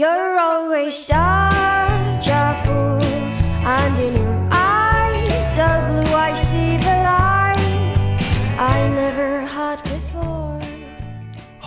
You're always such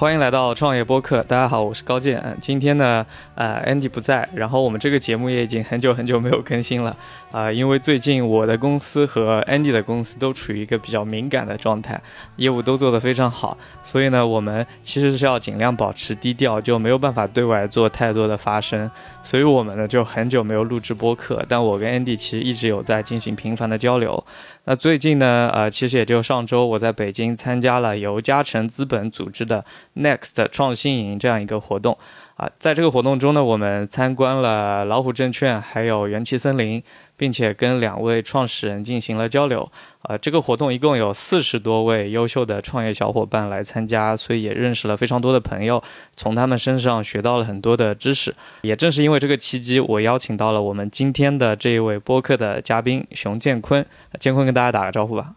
欢迎来到创业播客，大家好，我是高健。今天呢，呃，Andy 不在，然后我们这个节目也已经很久很久没有更新了啊、因为最近我的公司和 Andy 的公司都处于一个比较敏感的状态，业务都做得非常好，所以呢，我们其实是要尽量保持低调，就没有办法对外做太多的发声，所以我们呢就很久没有录制播客，但我跟 Andy 其实一直有在进行频繁的交流。那最近呢，呃，其实也就上周我在北京参加了由嘉诚资本组织的 Next 创新营这样一个活动啊，在这个活动中呢，我们参观了老虎证券还有元气森林，并且跟两位创始人进行了交流。啊，这个活动一共有四十多位优秀的创业小伙伴来参加，所以也认识了非常多的朋友，从他们身上学到了很多的知识。也正是因为这个契机，我邀请到了我们今天的这一位播客的嘉宾熊建坤。建坤跟大家打个招呼吧。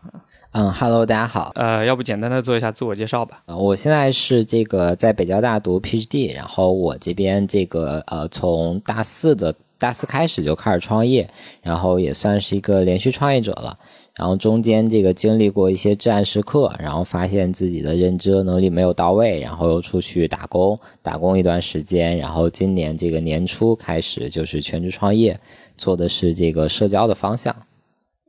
嗯，Hello，大家好。呃，要不简单的做一下自我介绍吧。呃，我现在是这个在北交大读 PhD，然后我这边这个呃从大四的大四开始就开始创业，然后也算是一个连续创业者了。然后中间这个经历过一些至暗时刻，然后发现自己的认知和能力没有到位，然后又出去打工，打工一段时间，然后今年这个年初开始就是全职创业，做的是这个社交的方向。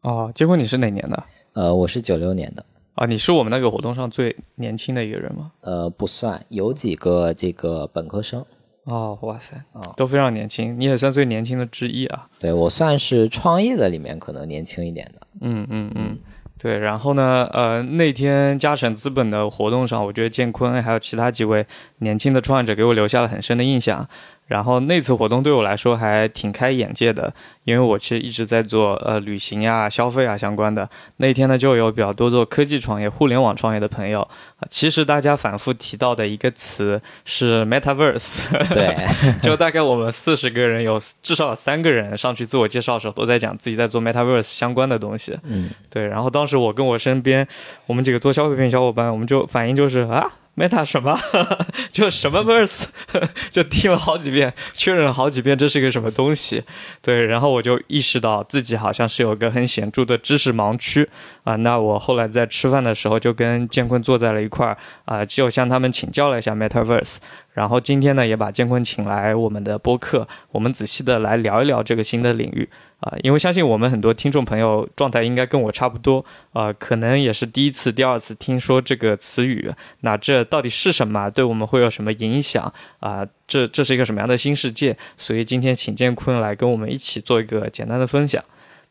哦，结婚你是哪年的？呃，我是九六年的。啊，你是我们那个活动上最年轻的一个人吗？呃，不算，有几个这个本科生。哦，哇塞，都非常年轻，你也算最年轻的之一啊。对我算是创业的里面可能年轻一点的。嗯嗯嗯，对。然后呢，呃，那天嘉诚资本的活动上，我觉得建坤还有其他几位年轻的创业者给我留下了很深的印象。然后那次活动对我来说还挺开眼界的，因为我其实一直在做呃旅行呀、消费啊相关的。那天呢，就有比较多做科技创业、互联网创业的朋友。呃其实大家反复提到的一个词是 Metaverse，对，就大概我们四十个人有至少有三个人上去自我介绍的时候都在讲自己在做 Metaverse 相关的东西。嗯，对。然后当时我跟我身边我们几个做消费品小伙伴，我们就反应就是啊。Meta 什么？就什么 verse？就听了好几遍，确认了好几遍这是一个什么东西。对，然后我就意识到自己好像是有个很显著的知识盲区啊。那我后来在吃饭的时候就跟建坤坐在了一块儿啊，就向他们请教了一下 Metaverse。然后今天呢，也把建坤请来我们的播客，我们仔细的来聊一聊这个新的领域啊、因为相信我们很多听众朋友状态应该跟我差不多啊、可能也是第一次、第二次听说这个词语，那这到底是什么？对我们会有什么影响啊、这这是一个什么样的新世界？所以今天请建坤来跟我们一起做一个简单的分享。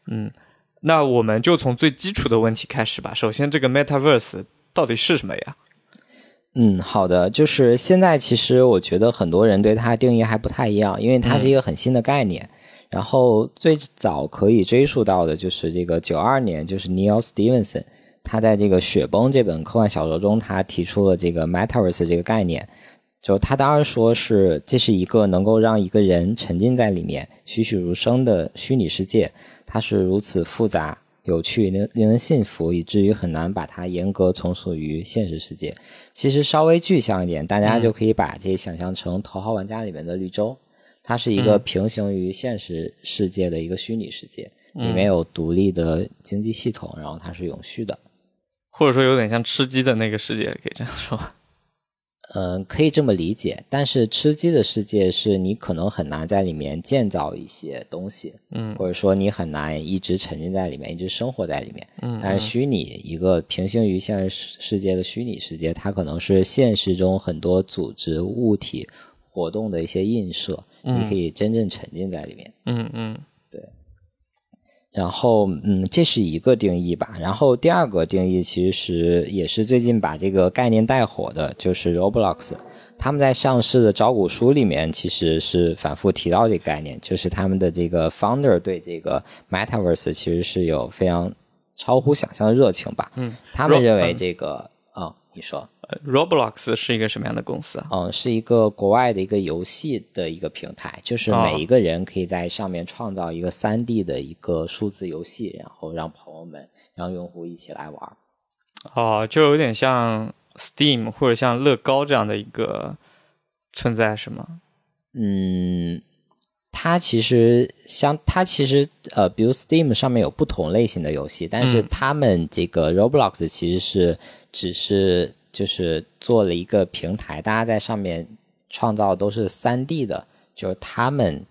嗯，那我们就从最基础的问题开始吧。首先，这个 Metaverse 到底是什么呀？嗯，好的，就是现在其实我觉得很多人对它定义还不太一样，因为它是一个很新的概念。然后最早可以追溯到的就是这个九二年，就是 Neil Stevenson，他在这个《雪崩》这本科幻小说中，他提出了这个 Metaverse 这个概念。就他当时说是这是一个能够让一个人沉浸在里面栩栩如生的虚拟世界，它是如此复杂、有趣、令令人信服，以至于很难把它严格从属于现实世界。其实稍微具象一点，大家就可以把这想象成《头号玩家》里面的绿洲，它是一个平行于现实世界的一个虚拟世界，里面有独立的经济系统，然后它是永续的。或者说有点像吃鸡的那个世界，可以这样说。嗯，可以这么理解，但是吃鸡的世界是你可能很难在里面建造一些东西，嗯或者说你很难一直沉浸在里面，一直生活在里面。嗯但是虚拟一个平行于现实世界的虚拟世界，它可能是现实中很多组织物体活动的一些映射，你可以真正沉浸在里面。嗯嗯对然后，嗯，这是一个定义吧。然后第二个定义其实也是最近把这个概念带火的，就是 Roblox。他们在上市的招股书里面其实是反复提到这个概念，就是他们的这个 founder 对这个 Metaverse 其实是有非常超乎想象的热情吧。嗯，他们认为这个，哦，你说。呃，Roblox 是一个什么样的公司啊？嗯，是一个国外的一个游戏的一个平台，就是哦每一个人可以在上面创造一个三 D 的一个数字游戏，然后让朋友们、让用户一起来玩。哦，就有点像 Steam 或者像乐高这样的一个存在，是吗？嗯，它其实像它其实呃，比如 Steam 上面有不同类型的游戏，但是嗯他们这个 Roblox 其实是只是就是做了一个平台，大家在上面创造都是三 D 的，就是他们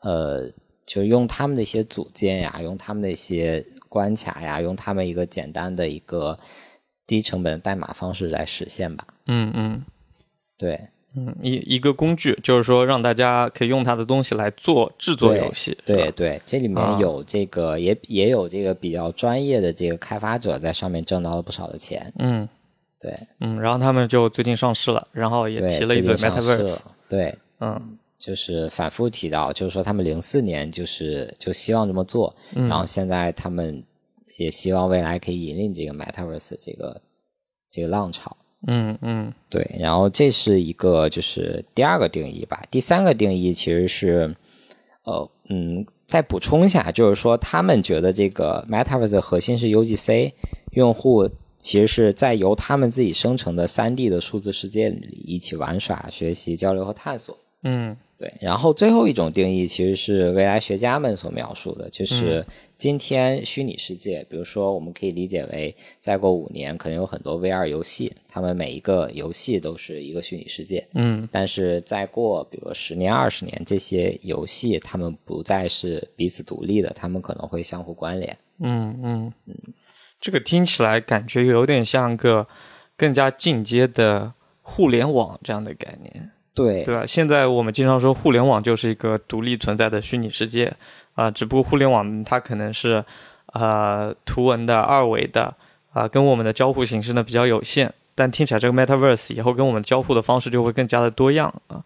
呃，就是用他们的一些组件呀，用他们的一些关卡呀，用他们一个简单的一个低成本的代码方式来实现吧。嗯嗯对，嗯，一一个工具，就是说让大家可以用它的东西来做制作游戏。对对，这里面啊有这个、也也有这个比较专业的这个开发者在上面挣到了不少的钱。嗯对嗯，然后他们就最近上市了，然后也，提了一嘴 Metaverse。了。对，嗯就是反复提到，就是说他们零四年就是就希望这么做，嗯然后现在他们也希望未来可以引领这个 Metaverse 这个这个浪潮。嗯嗯对，然后这是一个就是第二个定义吧。第三个定义其实是，呃嗯，再补充一下，就是说他们觉得这个 Metaverse 的核心是 UGC，用户其实是在由他们自己生成的三 D 的数字世界里一起玩耍、学习、交流和探索。嗯。对，然后最后一种定义其实是未来学家们所描述的，就是今天虚拟世界，比如说我们可以理解为，再过五年可能有很多 VR 游戏，他们每一个游戏都是一个虚拟世界，嗯。但是再过比如十年、二十年，这些游戏他们不再是彼此独立的，他们可能会相互关联。嗯嗯。嗯，这个听起来感觉有点像个更加进阶的互联网这样的概念。对对吧？现在我们经常说互联网就是一个独立存在的虚拟世界啊、只不过互联网它可能是呃图文的、二维的啊、跟我们的交互形式呢比较有限。但听起来这个 Metaverse 以后跟我们交互的方式就会更加的多样啊。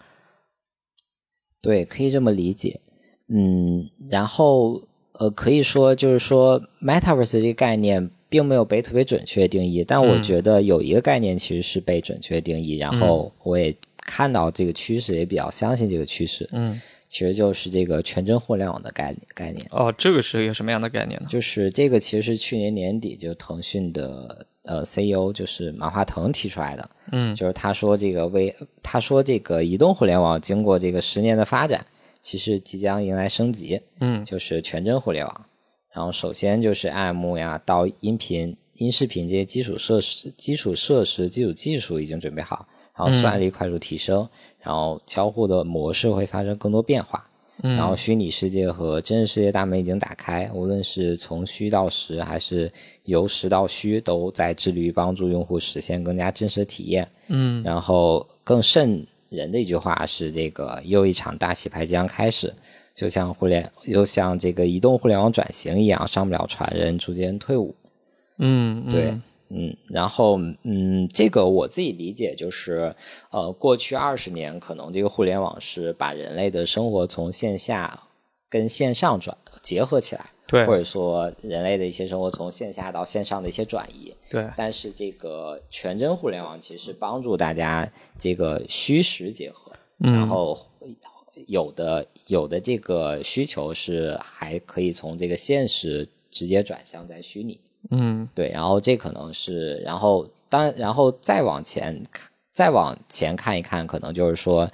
对，可以这么理解。嗯，然后呃，可以说就是说，metaverse 这个概念并没有被特别准确定义，但我嗯觉得有一个概念其实是被准确定义，然后我也看到这个趋势，也比较相信这个趋势，嗯，其实就是这个全真互联网的概概念。哦，这个是一个什么样的概念呢？就是这个其实是去年年底就腾讯的呃 CEO 就是马化腾提出来的，嗯就是他说这个为他说这个移动互联网经过这个十年的发展，其实即将迎来升级，嗯就是全真互联网。然后首先就是 IM 呀，到音频、音视频这些基础设施、基础设施、基础技术已经准备好，然后算力快速提升，然后交互的模式会发生更多变化。嗯然后虚拟世界和真实世界大门已经打开，无论是从虚到实，还是由实到虚，都在致力于帮助用户实现更加真实的体验。嗯然后更瘆人的一句话是：这个又一场大洗牌即将开始，就像互联，就像这个移动互联网转型一样，上不了船人逐渐退伍。嗯，对嗯，嗯，然后嗯，这个我自己理解就是，呃，过去二十年可能这个互联网是把人类的生活从线下跟线上转结合起来，对或者说人类的一些生活从线下到线上的一些转移。对，但是这个全真互联网其实帮助大家这个虚实结合，嗯然后有的有的这个需求是还可以从这个现实直接转向在虚拟。嗯对，然后这可能是，然后当然后再往前再往前看一看，可能就是说，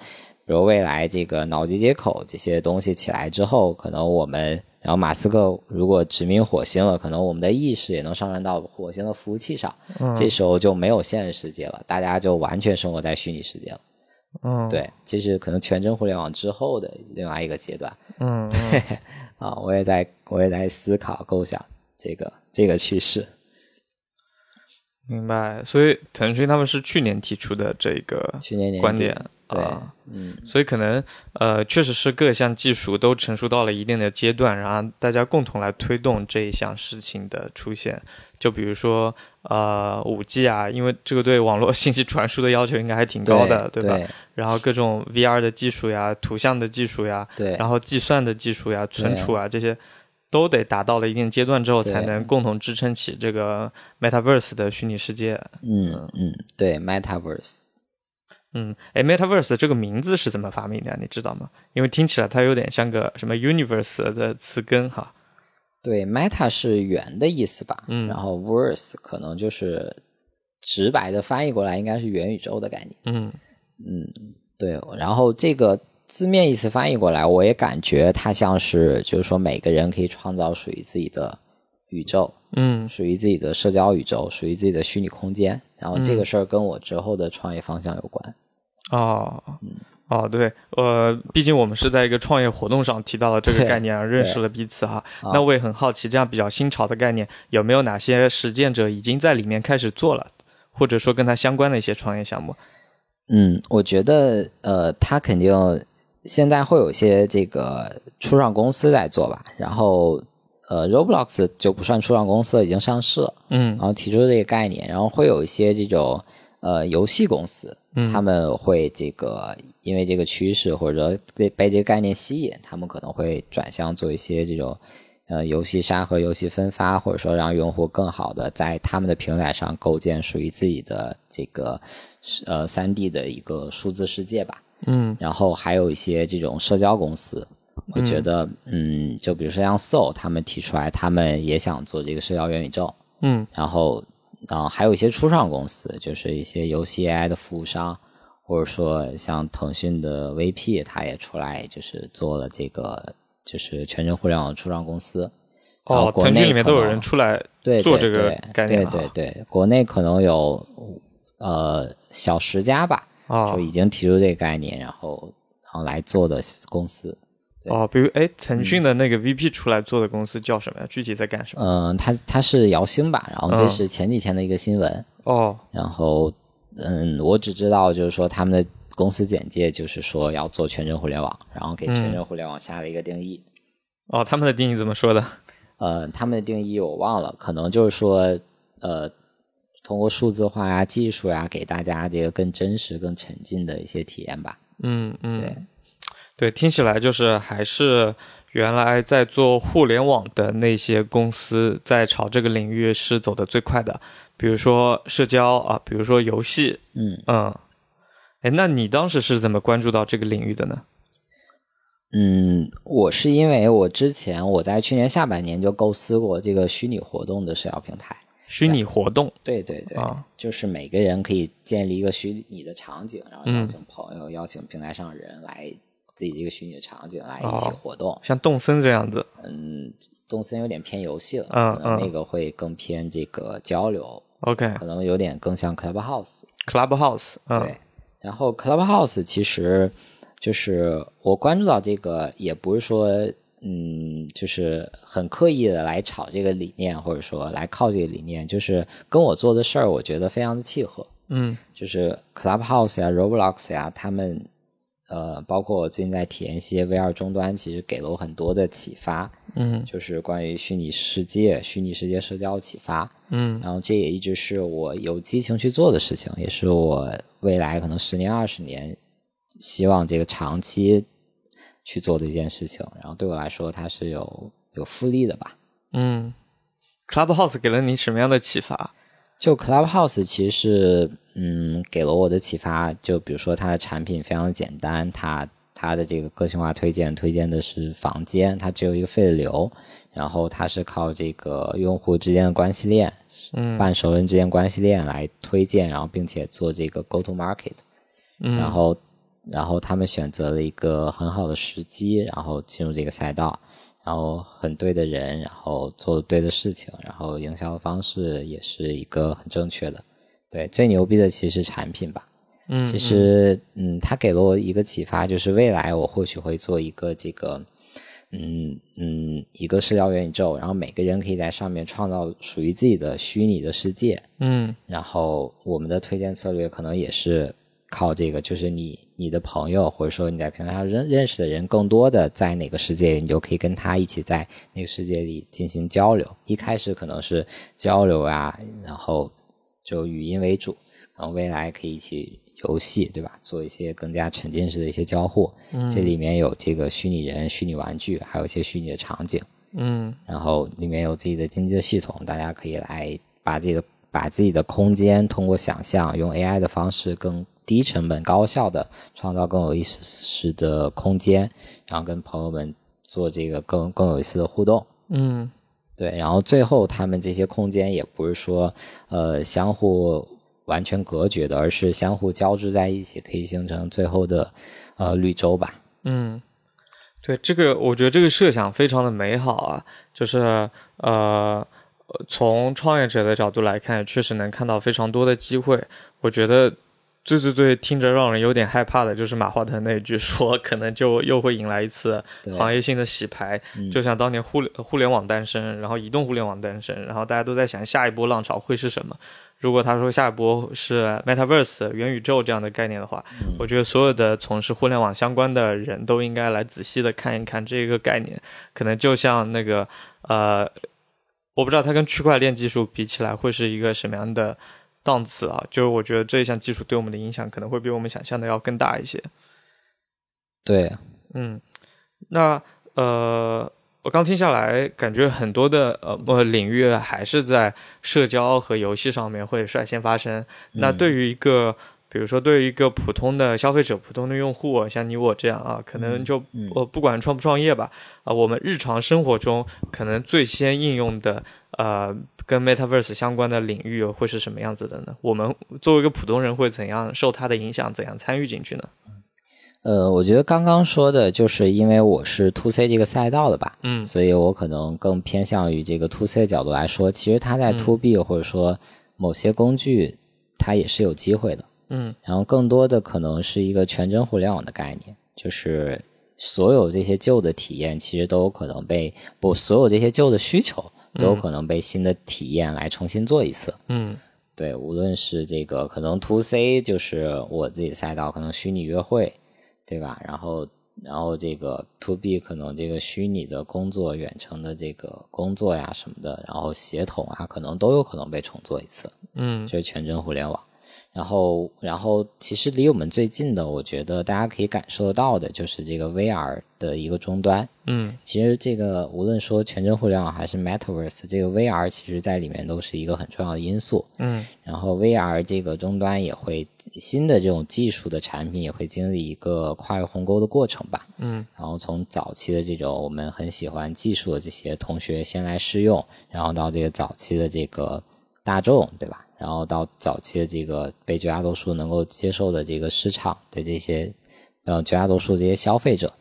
比如未来这个脑机接口这些东西起来之后，可能我们，然后马斯克如果殖民火星了，可能我们的意识也能上传到火星的服务器上，这时候就没有现实世界了，大家就完全生活在虚拟世界了。嗯，对，这是可能全真互联网之后的另外一个阶段。嗯 啊，我也在我也在思考构想这个这个趋势。明白。所以腾讯他们是去年提出的这个去年年观点啊，嗯，所以可能呃，确实是各项技术都成熟到了一定的阶段，然后大家共同来推动这一项事情的出现。就比如说呃，五 G 啊，因为这个对网络 信息传输的要求应该还挺高的，对吧？然后各种 VR 的技术呀、图像的技术呀，对，然后计算的技术呀、存储啊这些。都得达到了一定阶段之后，才能共同支撑起这个 Metaverse 的虚拟世界。嗯嗯，对，Metaverse，嗯，哎，Metaverse 这个名字是怎么发明的呀？你知道吗？因为听起来它有点像个什么 Universe 的词根哈。对，Meta 是圆的意思吧？嗯然后 Verse 可能就是直白的翻译过来，应该是元宇宙的概念。嗯嗯对，然后这个字面意思翻译过来，我也感觉它像是就是说每个人可以创造属于自己的宇宙，嗯属于自己的社交宇宙，属于自己的虚拟空间。然后这个事儿跟我之后的创业方向有关。哦，哦，对，呃，毕竟我们是在一个创业活动上提到了这个概念，认识了彼此哈。啊那我也很好奇，这样比较新潮的概念，有没有哪些实践者已经在里面开始做了，或者说跟它相关的一些创业项目？嗯，我觉得呃，他肯定现在会有一些这个初创公司在做吧。然后呃，Roblox 就不算初创公司了，已经上市了。嗯然后提出这个概念，然后会有一些这种呃游戏公司，嗯他们会这个因为这个趋势或者被被这个概念吸引，他们可能会转向做一些这种呃游戏沙盒、游戏分发，或者说让用户更好的在他们的平台上构建属于自己的这个呃三 D 的一个数字世界吧。嗯。然后还有一些这种社交公司，我觉得，嗯，就比如说像 Soul，他们提出来，他们也想做这个社交元宇宙，嗯。然后，啊、还有一些初创公司，就是一些游戏 AI 的服务商，或者说像腾讯的 VP，他也出来就是做了这个就是全程互联网初创公司。哦，国内腾讯里面都有人出来对做这个对对对，国内可能有呃小十家吧，哦就已经提出这个概念，然后然后来做的公司。对哦，比如哎，腾讯的那个 VP 出来做的公司叫什么呀？具体在干什么？嗯，他他是姚星吧，然后这嗯是前几天的一个新闻，哦然后嗯，我只知道就是说他们的公司简介就是说要做全真互联网，然后给全真互联网下了一个定义。哦，他们的定义怎么说的？呃，他们的定义我忘了，可能就是说呃，通过数字化呀、技术呀，给大家这个更真实、更沉浸的一些体验吧。嗯嗯，对对，听起来就是还是原来在做互联网的那些公司在朝这个领域是走的最快的，比如说社交啊，比如说游戏，嗯嗯，哎，那你当时是怎么关注到这个领域的呢？嗯，我是因为我之前我在去年下半年就构思过这个虚拟活动的社交平台。虚拟活动，对对对，啊。就是每个人可以建立一个虚拟的场景，然后嗯。邀请朋友、邀请平台上的人来自己这个虚拟的场景来一起哦活动。像动森这样子，嗯，动森有点偏游戏了，嗯可能嗯。那个会更偏这个交流，OK，Clubhouse，可能有点更像 Clubhouse。嗯。对，然后 Clubhouse 其实就是我关注到这个，也不是说嗯，就是很刻意的来炒这个理念，或者说来靠这个理念，就是跟我做的事儿，我觉得非常的契合。嗯就是 Clubhouse 呀、Roblox 呀，他们呃，包括我最近在体验一些 VR 终端，其实给了我很多的启发，嗯就是关于虚拟世界、虚拟世界社交的启发。嗯然后这也一直是我有激情去做的事情，也是我未来可能十年、二十年希望这个长期去做的一件事情。然后对我来说，它是有有复利的吧。嗯，Clubhouse 给了你什么样的启发？就 Clubhouse 其实是嗯给了我的启发，就比如说它的产品非常简单，它它的这个个性化推荐推荐的是房间，它只有一个费的流，然后它是靠这个用户之间的关系链，嗯半熟人之间关系链来推荐，然后并且做这个 go to market，嗯然后然后他们选择了一个很好的时机，然后进入这个赛道。然后很对的人，然后做的对的事情，然后营销的方式也是一个很正确的。对，最牛逼的其实是产品吧。嗯，其实，嗯，他给了我一个启发，就是未来我或许会做一个这个，嗯嗯，一个社交元宇宙，然后每个人可以在上面创造属于自己的虚拟的世界。嗯然后我们的推荐策略可能也是靠这个，就是你你的朋友或者说你在平台上认认识的人更多的在哪个世界里，你就可以跟他一起在那个世界里进行交流。一开始可能是交流啊，然后就语音为主，然后未来可以一起游戏，对吧？做一些更加沉浸式的一些交互。嗯这里面有这个虚拟人、虚拟玩具，还有一些虚拟的场景。嗯然后里面有自己的经济的系统，大家可以来把自己的把自己的空间通过想象，用 AI 的方式更低成本、高效的创造更有意思的空间，然后跟朋友们做这个更更有意思的互动。嗯对，然后最后他们这些空间也不是说呃相互完全隔绝的，而是相互交织在一起，可以形成最后的呃绿洲吧。嗯，对，这个我觉得这个设想非常的美好啊，就是呃，从创业者的角度来看，确实能看到非常多的机会。我觉得最最最听着让人有点害怕的就是马化腾那一句说，可能就又会迎来一次行业性的洗牌，嗯就像当年互联互联网诞生，然后移动互联网诞生，然后大家都在想下一波浪潮会是什么。如果他说下一波是 Metaverse 元宇宙这样的概念的话，我觉得所有的从事互联网相关的人都应该来仔细的看一看这个概念，可能就像那个呃，我不知道它跟区块链技术比起来会是一个什么样的档次啊？就是我觉得这一项技术对我们的影响可能会比我们想象的要更大一些。对，嗯，那呃，我刚听下来，感觉很多的呃呃领域还是在社交和游戏上面会率先发生。那对于一个，比如说对于一个普通的消费者、普通的用户，像你我这样啊，可能就嗯呃不管创不创业吧，啊、我们日常生活中可能最先应用的呃跟 Metaverse 相关的领域会是什么样子的呢？我们作为一个普通人会怎样受它的影响，怎样参与进去呢？呃，我觉得刚刚说的就是因为我是 to C 这个赛道的吧，嗯所以我可能更偏向于这个 to C 的角度来说，其实它在嗯 to B 或者说某些工具，它也是有机会的。嗯然后更多的可能是一个全真互联网的概念，就是所有这些旧的体验其实都有可能被不，所有这些旧的需求都有可能被新的体验来重新做一次。嗯对，无论是这个可能 to C 就是我自己赛道，可能虚拟约会，对吧？然后然后这个 to B 可能这个虚拟的工作、远程的这个工作呀什么的，然后协同啊，可能都有可能被重做一次。嗯就是全真互联网。然后，然后其实离我们最近的，我觉得大家可以感受得到的，就是这个 VR 的一个终端。嗯其实这个无论说全真互联网还是 Metaverse，这个 VR 其实在里面都是一个很重要的因素。嗯然后 VR 这个终端也会新的这种技术的产品也会经历一个跨越鸿沟的过程吧。嗯然后从早期的这种我们很喜欢技术的这些同学先来试用，然后到这个早期的这个大众，对吧？然后到早期的这个被绝大多数能够接受的这个市场的这些，呃，绝大多数这些消费者，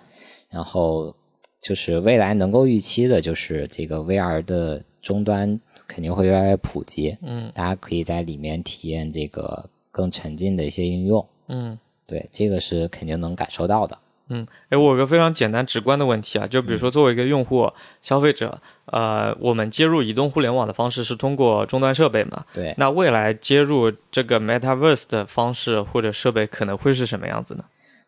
然后就是未来能够预期的，就是这个 VR 的终端肯定会越来越普及，嗯。大家可以在里面体验这个更沉浸的一些应用，嗯。对，这个是肯定能感受到的。嗯，哎，我有个非常简单直观的问题啊，就比如说作为一个用户、消费者，呃，我们接入移动互联网的方式是通过终端设备嘛？对，那未来接入这个 Metaverse 的方式或者设备可能会是什么样子呢？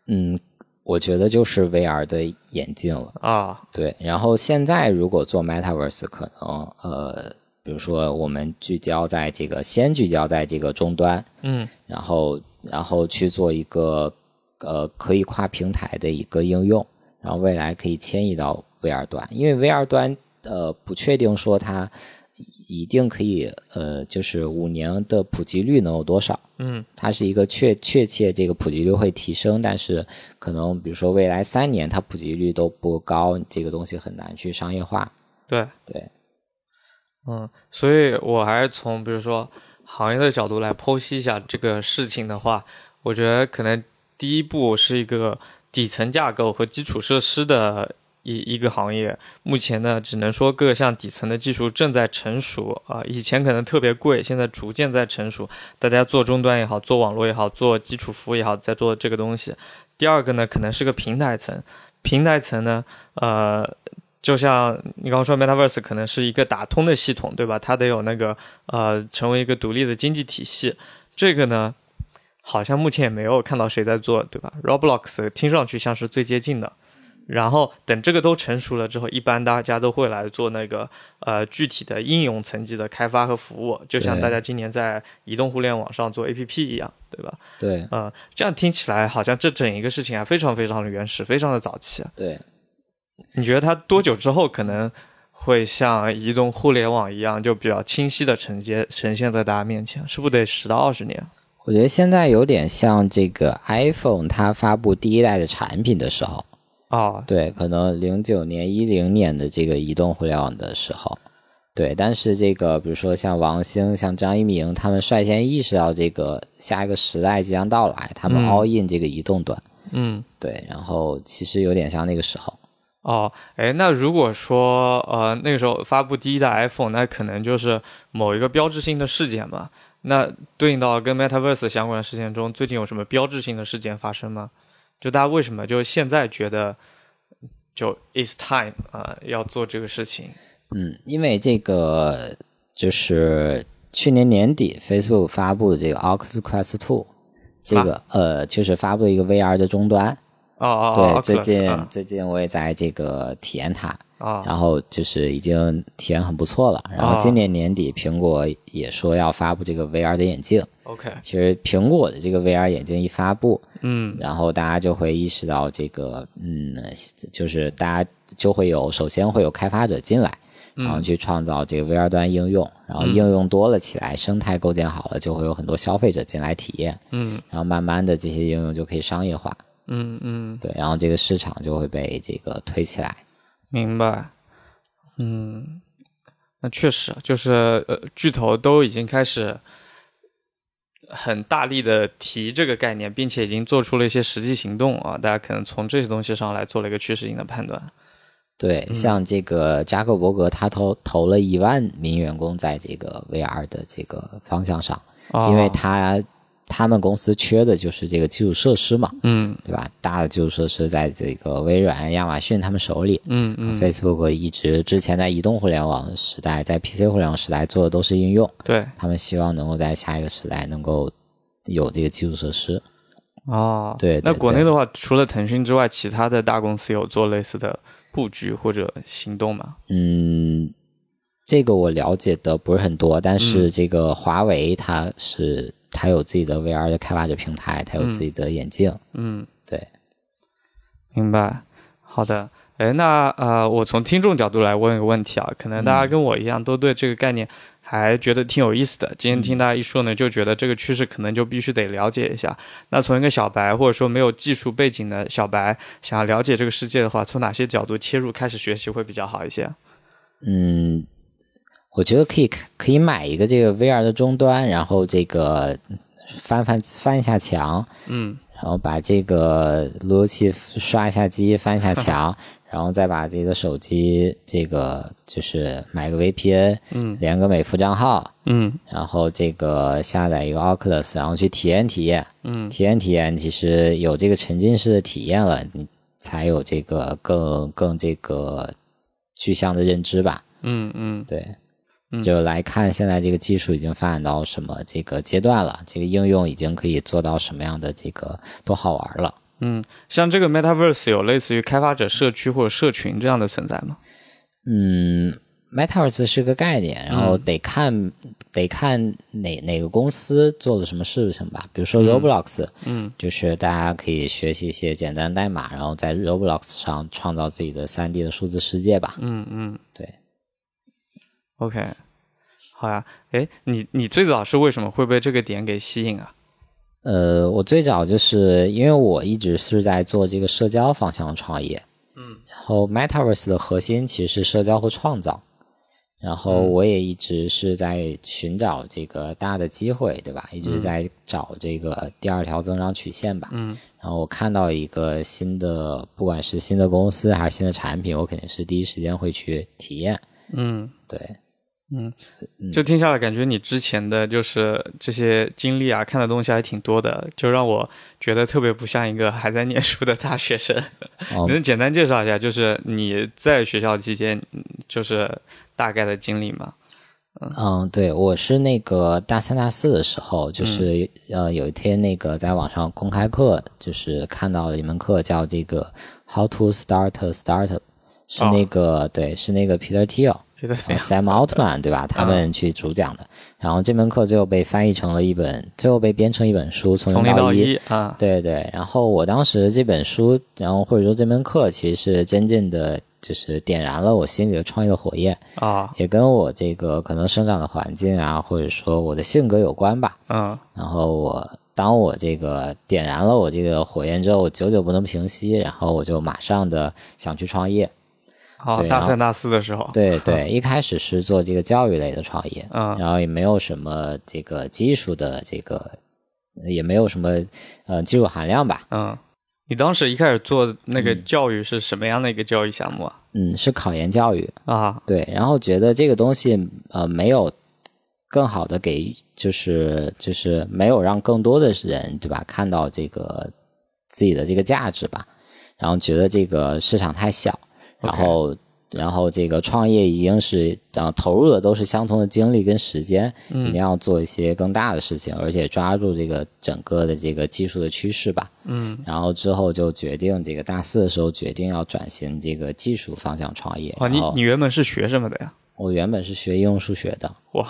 嗯，我觉得就是 VR 的眼镜了。啊，对，然后现在如果做 Metaverse，可能呃，比如说我们聚焦在这个，先聚焦在这个终端，嗯然后然后去做一个呃可以跨平台的一个应用，然后未来可以迁移到 VR 端，因为 VR 端呃不确定说它一定可以呃就是五年的普及率能有多少，嗯。它是一个确确切这个普及率会提升，但是可能比如说未来三年它普及率都不高，这个东西很难去商业化。对，对，嗯，所以我还是从比如说行业的角度来剖析一下这个事情的话，我觉得可能第一步是一个底层架构和基础设施的一一个行业。目前呢，只能说各项底层的技术正在成熟啊、以前可能特别贵，现在逐渐在成熟。大家做终端也好，做网络也好，做基础服务也好，在做这个东西。第二个呢，可能是个平台层，平台层呢，呃。就像你刚刚说，Metaverse 可能是一个打通的系统，对吧？它得有那个呃，成为一个独立的经济体系。这个呢，好像目前也没有看到谁在做，对吧？Roblox 听上去像是最接近的。然后等这个都成熟了之后，一般大家都会来做那个呃具体的应用层级的开发和服务，就像大家今年在移动互联网上做 APP 一样，对吧？对，嗯、这样听起来好像这整一个事情啊，非常非常的原始，非常的早期。对，你觉得它多久之后可能会像移动互联网一样，就比较清晰的呈现呈现在大家面前？是不是得十到二十年？我觉得现在有点像这个 iPhone 它发布第一代的产品的时候，啊，对，可能零九年、一零年的这个移动互联网的时候，对，但是这个比如说像王兴、像张一鸣，他们率先意识到这个下一个时代即将到来，他们嗯 all in 这个移动端，嗯，对，然后其实有点像那个时候。哦，哎，那如果说呃那个时候发布第一代 iPhone，那可能就是某一个标志性的事件嘛。那对应到跟 Metaverse 相关的事件中，最近有什么标志性的事件发生吗？就大家为什么就现在觉得就 It's time 啊、要做这个事情？嗯，因为这个就是去年年底 Facebook 发布的这个 Oculus Quest Two，这个、呃就是发布一个 VR 的终端。哦哦对，哦，最近、啊最近我也在这个体验它，啊。然后就是已经体验很不错了。然后今年年底苹果也说要发布这个 VR 的眼镜。，OK，其实苹果的这个 VR 眼镜一发布，嗯。然后大家就会意识到这个，嗯，就是大家就会有，首先会有开发者进来，然后去创造这个 VR 端应用，然后应用多了起来，生态构建好了，就会有很多消费者进来体验，嗯。然后慢慢的这些应用就可以商业化，嗯嗯，对，然后这个市场就会被这个推起来。明白。嗯，那确实就是呃，巨头都已经开始很大力的提这个概念，并且已经做出了一些实际行动啊。大家可能从这些东西上来做了一个趋势性的判断。对，嗯像这个扎克伯格，他投投了一万名员工在这个 VR 的这个方向上，啊因为他他们公司缺的就是这个基础设施嘛，嗯对吧？大的基础设施在这个微软、亚马逊他们手里。嗯嗯，Facebook 一直之前在移动互联网时代，在 PC 互联网时代做的都是应用，对他们希望能够在下一个时代能够有这个基础设施。哦，对对那国内的话，除了腾讯之外，其他的大公司有做类似的布局或者行动吗？嗯，这个我了解的不是很多，但是嗯这个华为它是它有自己的 VR 的开发者平台，它有自己的眼镜，嗯，对，明白。好的，哎，那呃，我从听众角度来问一个问题啊，可能大家跟我一样都对这个概念还觉得挺有意思的。今天听大家一说呢，就觉得这个趋势可能就必须得了解一下。那从一个小白或者说没有技术背景的小白，想要了解这个世界的话，从哪些角度切入开始学习会比较好一些？嗯，我觉得可以可以买一个这个 VR 的终端，然后这个翻翻翻一下墙，嗯。然后把这个路由器刷一下机，翻一下墙，然后再把自己的手机这个就是买个 VPN，嗯。连个美服账号，嗯。然后这个下载一个 Oculus，然后去体验体验，嗯。体验体验，其实有这个沉浸式的体验了，你才有这个更更这个具象的认知吧。嗯嗯。对，嗯就来看现在这个技术已经发展到什么这个阶段了，这个应用已经可以做到什么样的这个多好玩了。嗯，像这个 Metaverse 有类似于开发者社区或者社群这样的存在吗？嗯，Metaverse 是个概念，然后得看、得看哪哪个公司做了什么事情吧。比如说 Roblox，嗯就是大家可以学习一些简单代码，然后在 Roblox 上创造自己的 3D 的数字世界吧。嗯嗯对，，OK，好呀。哎，你你最早是为什么会被这个点给吸引啊？呃，我最早就是因为我一直是在做这个社交方向的创业，嗯，然后 Metaverse 的核心其实是社交和创造，然后我也一直是在寻找这个大的机会，对吧？一直在找这个第二条增长曲线吧，嗯然后我看到一个新的，不管是新的公司还是新的产品，我肯定是第一时间会去体验，嗯，对。就听下来感觉你之前的就是这些经历啊，看的东西还挺多的，就让我觉得特别不像一个还在念书的大学生。哦能简单介绍一下，就是你在学校期间嗯就是大概的经历吗？嗯，对，我是那个大三、大四的时候，就是、呃，有一天那个在网上公开课，就是看到了一门课叫这个 How to Start a Startup，是那个、对，是那个 Peter Thiel。觉得 Sam Altman 对吧？他们去主讲的。然后这门课最后被翻译成了一本，最后被编成一本书，从从零到一。一啊，对对，然后我当时这本书，然后或者说这门课，其实是真正的就是点燃了我心里的创业的火焰，啊，也跟我这个可能生长的环境啊，或者说我的性格有关吧。嗯然后我当我这个点燃了我这个火焰之后，我久久不能平息，然后我就马上的想去创业。好，对然后大三大四的时候，对对，一开始是做这个教育类的创业，嗯。然后也没有什么这个技术的这个，也没有什么呃技术含量吧。嗯，你当时一开始做那个嗯。教育是什么样的一个教育项目啊？嗯，是考研教育，啊，对，然后觉得这个东西呃没有更好的给，就是就是没有让更多的人对吧？看到这个自己的这个价值吧，然后觉得这个市场太小，然后然后这个创业已经是然后投入的都是相同的精力跟时间，嗯一定要做一些更大的事情，而且抓住这个整个的这个技术的趋势吧。嗯，然后之后就决定这个大四的时候决定要转型这个技术方向创业。哦，你你原本是学什么的呀？我原本是学应用数学的，哇，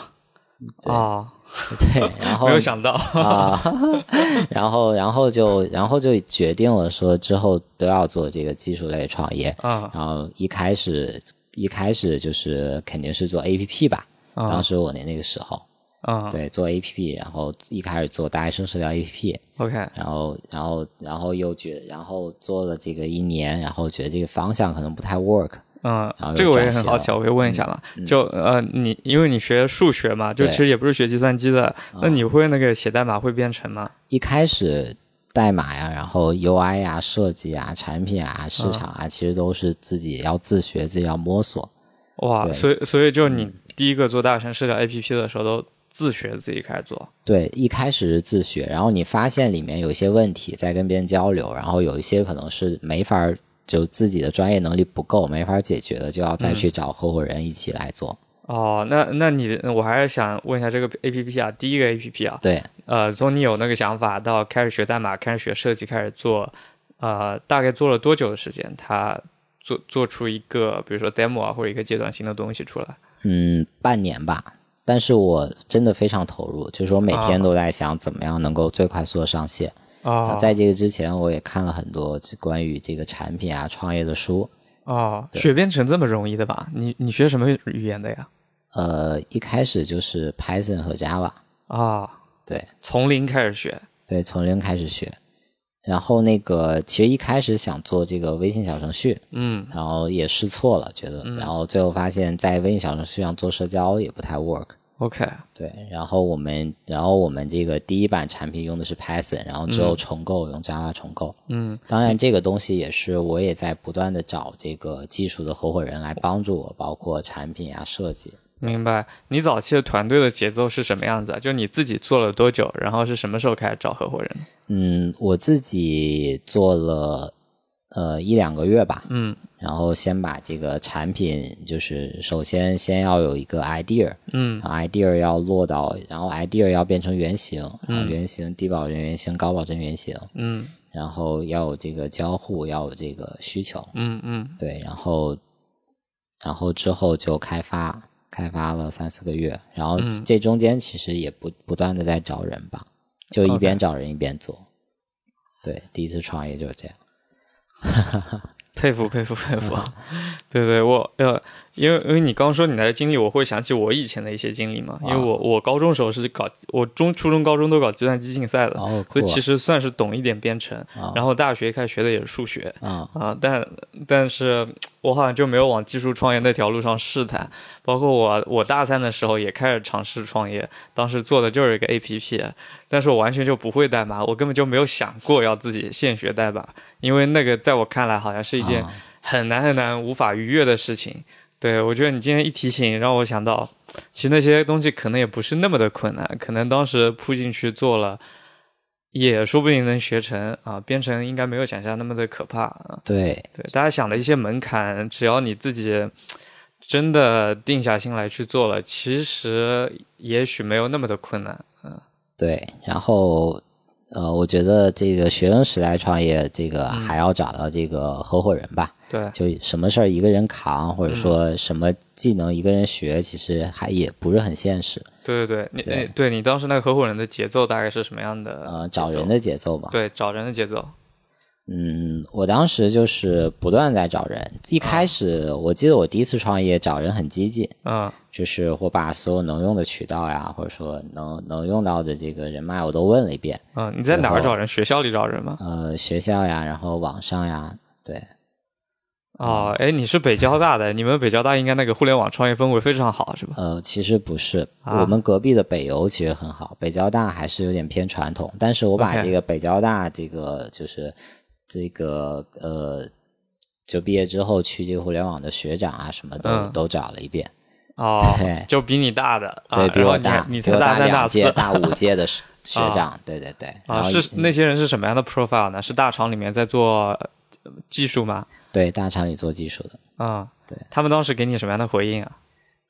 啊，对，然后没有想到，啊，然后然后就然后就决定了说之后都要做这个技术类创业。啊。然后一开始一开始就是肯定是做 A P P 吧，当啊时我那那个时候，啊。对，做 A P P，然后一开始做大学生社交 A P P，，OK，然后然后然后又觉然后做了这个一年，然后觉得这个方向可能不太 work，嗯这个我也很好奇，我可以问一下嘛？嗯就呃，你因为你学数学嘛，就其实也不是学计算机的，啊那你会那个写代码会编程吗？一开始代码呀，然后 UI 呀、设计啊、产品啊、市场啊，其实都是自己要自学、自己要摸索。哇，所以所以就你第一个做大神社交 APP 的时候都自学自己开始做，对，一开始是自学，然后你发现里面有一些问题，在跟别人交流，然后有一些可能是没法儿就自己的专业能力不够，没法解决的，就要再去找合伙人一起来做。哦，那那你我还是想问一下这个 A P P 啊，第一个 A P P 啊，对，呃，从你有那个想法到开始学代码，开始学设计，开始做，呃，大概做了多久的时间？它做做出一个比如说 demo 啊，或者一个阶段性的东西出来？嗯，半年吧。但是我真的非常投入，就是我每天啊都在想怎么样能够最快速的上线。哦，在这个之前，我也看了很多关于这个产品啊、创业的书。哦，学编程这么容易的吧？你你学什么语言的呀？呃，一开始就是 Python 和 Java，啊、对从零开始学。对，从零开始学。然后那个其实一开始想做这个微信小程序，嗯然后也试错了，觉得，然后最后发现，在微信小程序上做社交也不太 work。，OK，对，然后我们，然后我们这个第一版产品用的是 Python，然后之后重构用 Java 重构。嗯当然，这个东西也是我也在不断的找这个技术的合伙人来帮助我，包括产品啊设计。明白。你早期的团队的节奏是什么样子啊？就你自己做了多久？然后是什么时候开始找合伙人？嗯，我自己做了呃一两个月吧，嗯。然后先把这个产品，就是首先先要有一个 idea，嗯。idea 要落到，然后 idea 要变成原型，然后原型低保真原型、高保真原型，嗯。然后要有这个交互，要有这个需求，嗯嗯。对，然后然后之后就开发，开发了三四个月，然后嗯。这中间其实也不不断的在找人吧，就一边找人一边做。对，第一次创业就是这样。佩服佩服佩服。对对，我呃，因为因为你刚说你的经历，我会想起我以前的一些经历嘛。因为我我高中时候是搞，我中初中高中都搞计算机竞赛的，哦，所以其实算是懂一点编程。啊然后大学一开始学的也是数学。啊啊，但但是我好像就没有往技术创业那条路上试探。包括我，我大三的时候也开始尝试创业，当时做的就是一个 A P P，但是我完全就不会代码，我根本就没有想过要自己现学代码，因为那个在我看来好像是一件啊很难很难、无法逾越的事情。对我觉得你今天一提醒，让我想到，其实那些东西可能也不是那么的困难，可能当时扑进去做了。也说不定能学成啊，编程应该没有想象那么的可怕啊。对对，大家想的一些门槛，只要你自己真的定下心来去做了，其实也许没有那么的困难。对，然后呃，我觉得这个学生时代创业，这个还要找到这个合伙人吧。对，就什么事儿一个人扛，或者嗯说什么技能一个人学，其实还也不是很现实。对对对，你对哎对你当时那个合伙人的节奏大概是什么样的？呃，找人的节奏吧。对找人的节奏。嗯，我当时就是不断在找人。一开始我记得我第一次创业找人很激进，嗯就是我把所有能用的渠道呀，或者说能能用到的这个人脉，我都问了一遍。嗯，你在哪儿找人？学校里找人吗？呃，学校呀，然后网上呀，对，哦，哎，你是北交大的，你们北交大应该那个互联网创业氛围非常好，是吧？呃，其实不是，啊我们隔壁的北邮其实很好，北交大还是有点偏传统，但是我把这个北交大这个就是这个呃，就毕业之后去这个互联网的学长啊什么的、嗯都找了一遍，哦对，就比你大的，啊对比我大，你才大三四两届、大五届的学 长，对对对，啊，是那些人是什么样的 profile 呢？是大厂里面在做呃技术吗？对大厂里做技术的。啊，对，他们当时给你什么样的回应啊？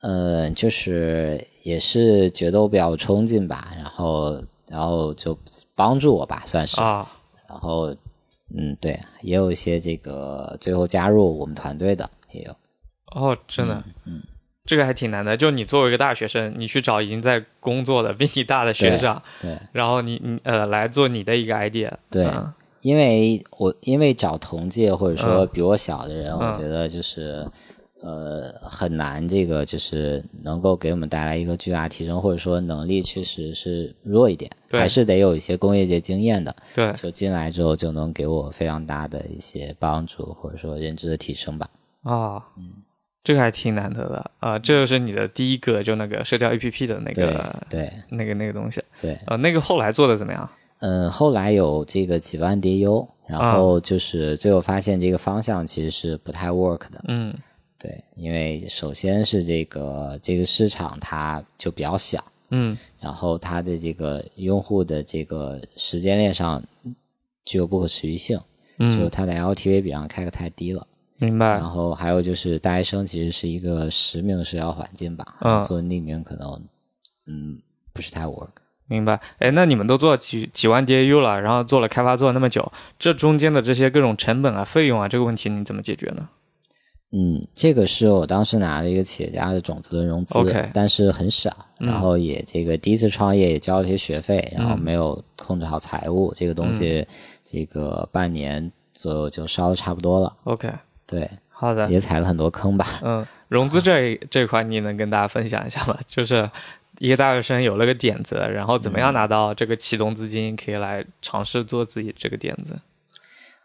呃，就是也是觉得我比较冲劲吧，然后然后就帮助我吧，算是。啊，然后嗯，对，也有一些这个最后加入我们团队的也有。哦，真的，嗯这个还挺难的。就你作为一个大学生，你去找已经在工作的比你大的学长，对，然后你你呃来做你的一个 idea，对嗯因为我因为找同届或者说嗯。比我小的人，嗯。我觉得就是呃很难，这个就是能够给我们带来一个巨大提升，或者说能力确实是弱一点，对。还是得有一些工业界经验的，对，就进来之后就能给我非常大的一些帮助，或者说认知的提升吧。啊，这个还挺难得的啊，这就是你的第一个就那个社交 APP 的那对个对。那个那个东西，对，呃，那个后来做的怎么样？嗯，后来有这个几万叠 U，然啊后就是最后发现这个方向其实是不太 work 的。嗯对，因为首先是这个这个市场它就比较小，嗯然后它的这个用户的这个时间链上具有不可持续性，嗯就嗯，它的 LTV 比上开的太低了。明白然。后还有就是大学生其实是一个实名的社交环境吧，嗯做匿名可能嗯不是太 work。明白，哎，那你们都做几几万 DAU 了，然后做了开发做了那么久，这中间的这些各种成本啊、费用啊，这个问题你怎么解决呢？嗯，这个是我当时拿了一个企业家的种子轮融资但是很少，嗯然后也这个第一次创业也交了一些学费，然后嗯没有控制好财务，这个东西这个半年左右就烧的差不多了，OK，对，好的，也踩了很多坑吧。嗯，融资这一这块你能跟大家分享一下吗？就是一个大学生有了个点子，然后怎么样拿到这个启动资金，可以来尝试做自己这个点子？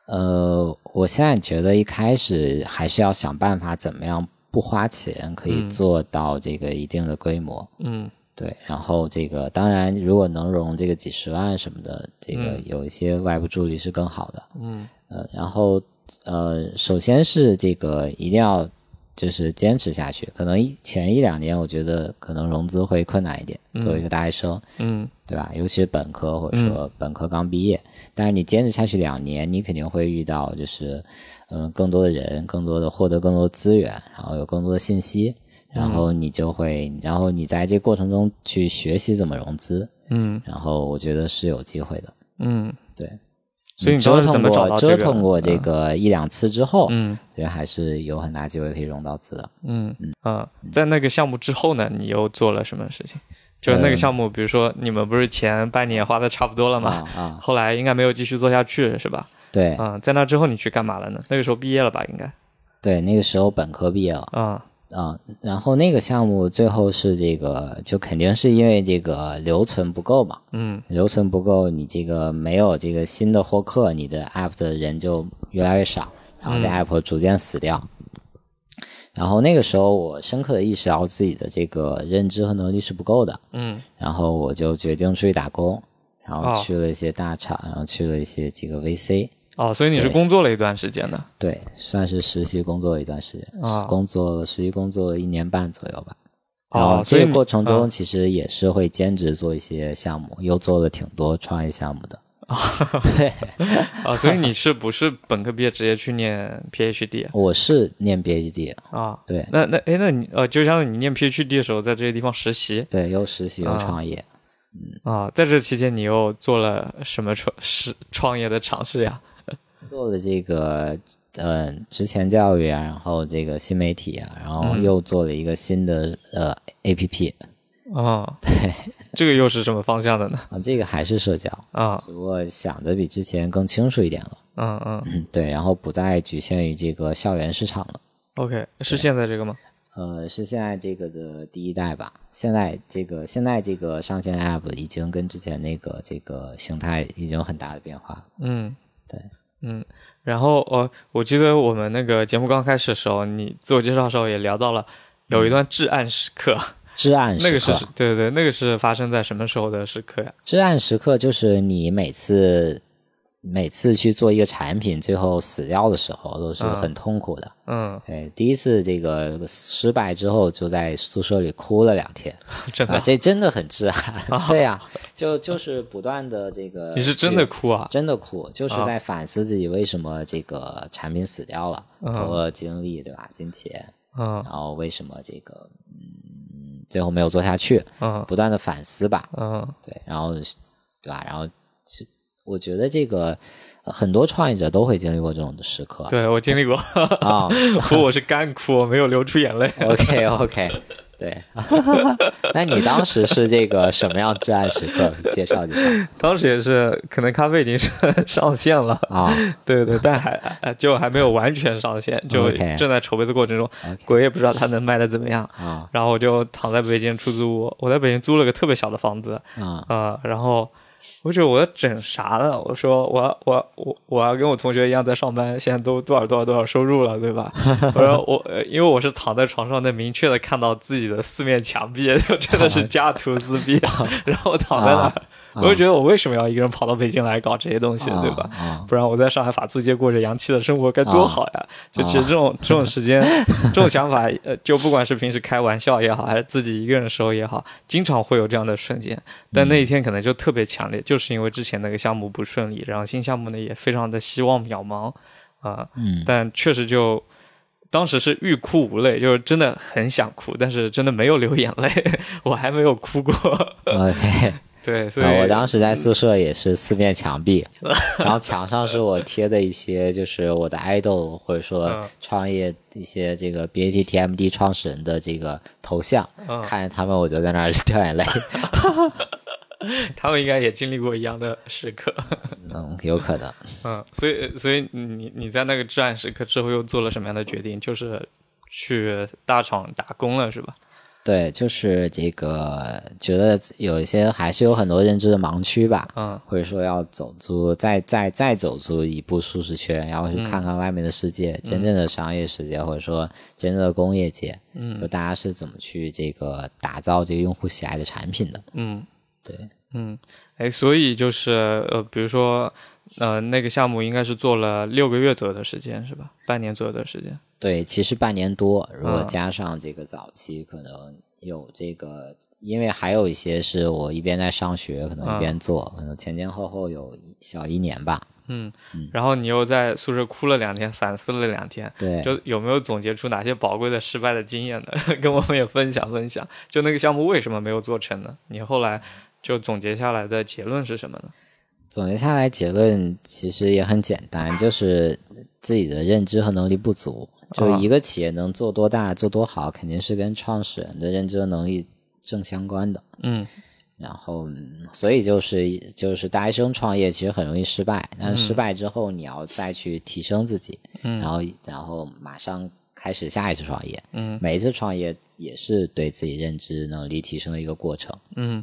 呃，我现在觉得一开始还是要想办法怎么样不花钱可以嗯做到这个一定的规模。嗯对，然后这个当然，如果能融这个几十万什么的，这个嗯有一些外部助力是更好的。嗯呃，然后呃，首先是这个一定要就是坚持下去。可能一前一两年，我觉得可能融资会困难一点，作为一个大学生，嗯对吧？尤其是本科或者说本科刚毕业，但是你坚持下去两年，你肯定会遇到就是嗯、呃更多的人，更多的获得更多的资源，然后有更多的信息。然后你就会，然后你在这个过程中去学习怎么融资，嗯然后我觉得是有机会的。嗯，对，所以你当时怎么找到这个？折腾过这个一两次之后，嗯觉得还是有很大机会可以融到资的。嗯嗯，在那个项目之后呢，你又做了什么事情？就是那个项目，比如说你们不是前半年花的差不多了吗？啊啊，后来应该没有继续做下去，是吧？对嗯，在那之后你去干嘛了呢？那个时候毕业了吧？应该。对，那个时候本科毕业了啊啊，然后那个项目最后是这个，就肯定是因为这个留存不够嘛，嗯。留存不够，你这个没有这个新的获客，你的 app 的人就越来越少，然后这嗯。app 逐渐死掉。然后那个时候，我深刻的意识到自己的这个认知和能力是不够的，嗯。然后我就决定出去打工，然哦。后去了一些大厂，然后去了一些这个 VC，哦，所以你是工作了一段时间的。对，算是实习工作了一段时间，啊工作了实习工作了一年半左右吧。哦这个过程中，嗯其实也是会兼职做一些项目，又做了挺多创业项目的。啊，所以你是不是本科毕业直接去念 PhD 我是念 PhD，啊？对那那哎，那你呃，就像你念 PhD 的时候，在这些地方实习对，又实习又啊创业。嗯啊，在这期间你又做了什么创是创业的尝试呀？做的这个呃职前教育啊，然后这个新媒体啊，然后嗯又做了一个新的呃 APP 啊，对，这个又是什么方向的呢？啊，这个还是社交，啊，只不过想的比之前更清楚一点了。嗯嗯嗯，对，然后不再局限于这个校园市场了。，OK，是现在这个吗？呃，是现在这个的第一代吧。现在这个现在这个上线 App 已经跟之前那个这个形态已经有很大的变化了。嗯，对，嗯，然后哦，我记得我们那个节目刚开始的时候，你自我介绍的时候也聊到了有一段至暗时刻，至暗 那个时刻，是对对对，那个是发生在什么时候的时刻呀？至暗时刻就是你每次每次去做一个产品，最后死掉的时候都是很痛苦的。嗯，对，第一次这个失败之后，就在宿舍里哭了两天。真的啊，，这真的很震撼。对呀、就就是不断的这个，你是真的哭啊？真的哭，就是在反思自己为什么这个产品死掉了，投了精力，对吧？金钱，嗯然后为什么这个嗯最后没有做下去，嗯不断的反思吧。嗯对，然后对吧？然后是我觉得这个呃很多创业者都会经历过这种的时刻对我经历过，啊。哭我是干哭，我没有流出眼泪。OK OK，对。那你当时是这个什么样至暗时刻？介绍介绍当时也是，可能咖啡已经是上线了，啊。对对，但还呃就还没有完全上线，就正在筹备的过程中鬼也不知道它能卖的怎么样。啊然后我就躺在北京出租屋，我在北京租了个特别小的房子，啊呃，然后我觉得我要整啥了？我说我我我我要跟我同学一样在上班，现在都多少多少多少收入了，对吧？我说我呃因为我是躺在床上，能明确的看到自己的四面墙壁，就真的是家徒四壁，然后我躺在那儿，我就觉得我为什么要一个人跑到北京来搞这些东西，对吧？啊不然我在上海法租界过着洋气的生活该多好呀！就其实这种这种时间，这种想法，呃，就不管是平时开玩笑也好，还是自己一个人的时候也好，经常会有这样的瞬间。但那一天可能就特别强烈，就是因为之前那个项目不顺利，然后新项目呢也非常的希望渺茫啊、嗯但确实就。当时是欲哭无泪，就是真的很想哭，但是真的没有流眼泪，我还没有哭过。OK，对，所以、啊，我当时在宿舍也是四面墙壁，然后墙上是我贴的一些就是我的 idol 或者说嗯创业一些这个 BAT TMD 创始人的这个头像，嗯看着他们我就在那儿 掉眼泪。他们应该也经历过一样的时刻。嗯，有可能。嗯，所以所以你你在那个至暗时刻之后又做了什么样的决定？就是去大厂打工了，是吧？对，就是这个，觉得有一些还是有很多认知的盲区吧，嗯或者说要走出再再再走出一步舒适圈，然后去看看外面的世界，真正的商业世界，或者说真正的工业界，嗯就大家是怎么去这个打造这个用户喜爱的产品的。嗯对，嗯，哎，所以就是呃，比如说呃，那个项目应该是做了六个月左右的时间，是吧？半年左右的时间。对，其实半年多，如果嗯加上这个早期，可能有这个，因为还有一些是我一边在上学，可能一边做，可能前前后后有一小一年吧。嗯，然后你又在宿舍哭了两天，反思了两天，对，就有没有总结出哪些宝贵的失败的经验呢？跟我们也分享分享。就那个项目为什么没有做成呢？你后来就总结下来的结论是什么呢？总结下来，结论其实也很简单，就是自己的认知和能力不足。就一个企业能做多大、做多好，肯定是跟创始人的认知和能力正相关的。嗯然后，嗯所以就是就是大学生创业其实很容易失败，但是失败之后你要再去提升自己，嗯然后然后马上开始下一次创业。嗯每一次创业也是对自己认知能力提升的一个过程。嗯